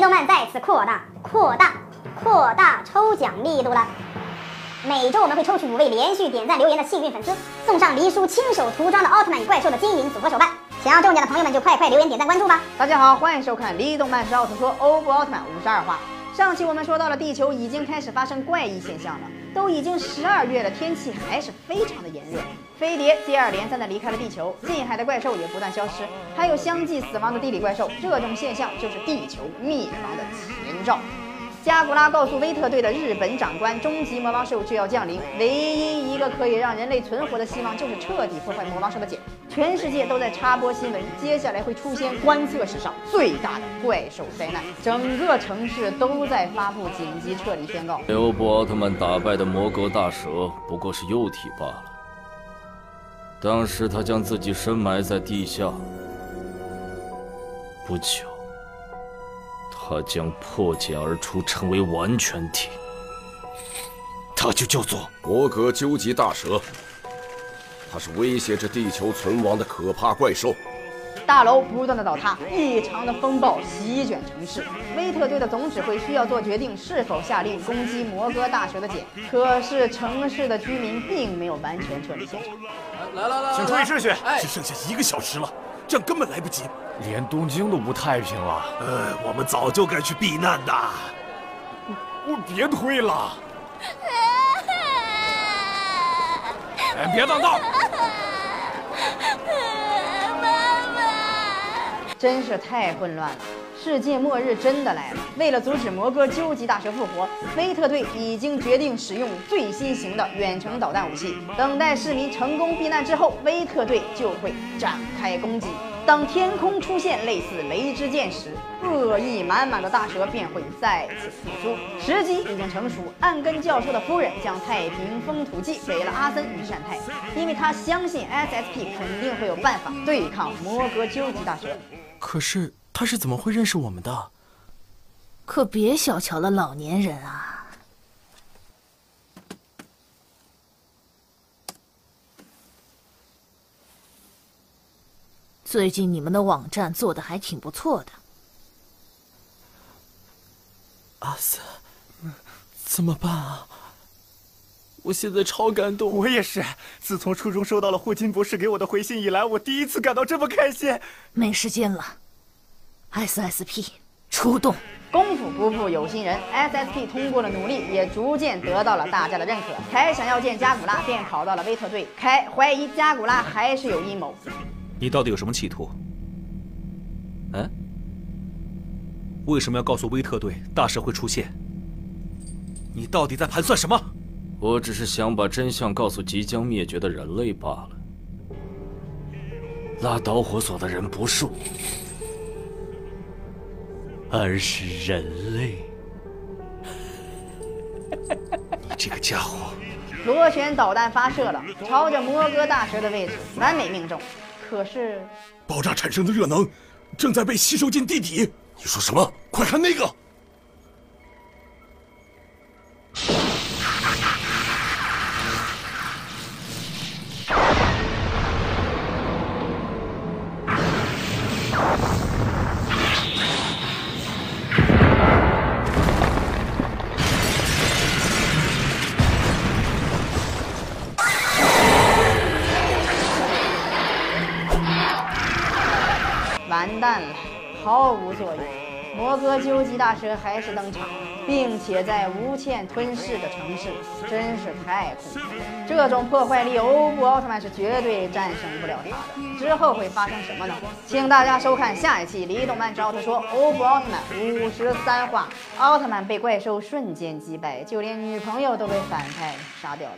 动漫再次扩大、扩大、扩大抽奖力度了。每周我们会抽取五位连续点赞留言的幸运粉丝，送上黎叔亲手涂装的奥特曼与怪兽的金银组合手办。想要中奖的朋友们就快快留言、点赞、关注吧！大家好，欢迎收看《黎动漫之奥特说》欧布奥特曼五十二话。上期我们说到了地球已经开始发生怪异现象了，都已经十二月了，天气还是非常的炎热。飞碟接二连三的离开了地球，近海的怪兽也不断消失，还有相继死亡的地理怪兽，这种现象就是地球灭亡的前兆。加古拉告诉威特队的日本长官，终极魔王兽就要降临，唯一一个可以让人类存活的希望就是彻底破坏魔王兽的茧。全世界都在插播新闻，接下来会出现观测史上最大的怪兽灾难，整个城市都在发布紧急撤离宣告。欧布奥特曼打败的魔格大蛇不过是幼体罢了，当时他将自己深埋在地下，不久。他将破茧而出，成为完全体。他就叫做魔格究极大蛇，它是威胁着地球存亡的可怕怪兽。大楼不断的倒塌，异常的风暴席卷城市。威特队的总指挥需要做决定，是否下令攻击摩哥大蛇的茧。可是城市的居民并没有完全撤离现场。来来来，请注意秩序，只剩下一个小时了，这样根本来不及。连东京都不太平了，呃，我们早就该去避难的。我别推了！哎，别挡道！妈妈，真是太混乱了，世界末日真的来了。为了阻止摩哥究极大蛇复活，威特队已经决定使用最新型的远程导弹武器。等待市民成功避难之后，威特队就会展开攻击。当天空出现类似雷之剑时，恶意满满的大蛇便会再次复苏。时机已经成熟，暗根教授的夫人将太平风土记给了阿森与善太，因为他相信 SSP 肯定会有办法对抗摩格究极大蛇。可是他是怎么会认识我们的？可别小瞧了老年人啊！最近你们的网站做的还挺不错的，阿森，怎么办啊？我现在超感动。我也是，自从初中收到了霍金博士给我的回信以来，我第一次感到这么开心。没时间了，SSP 出动！功夫不负有心人，SSP 通过了努力，也逐渐得到了大家的认可。凯想要见加古拉，便跑到了威特队。凯怀疑加古拉还是有阴谋。你到底有什么企图？嗯？为什么要告诉威特队大蛇会出现？你到底在盘算什么？我只是想把真相告诉即将灭绝的人类罢了。拉导火索的人不是我，而是人类。你这个家伙！螺旋导弹发射了，朝着摩哥大蛇的位置完美命中。可是，爆炸产生的热能正在被吸收进地底。你说什么？快看那个！完蛋了，毫无作用。摩哥究极大蛇还是登场了，并且在无限吞噬的城市，真是太恐怖了。这种破坏力，欧布奥特曼是绝对战胜不了他的。之后会发生什么呢？请大家收看下一期《李动漫之奥特说》欧布奥特曼五十三话：奥特曼被怪兽瞬间击败，就连女朋友都被反派杀掉了。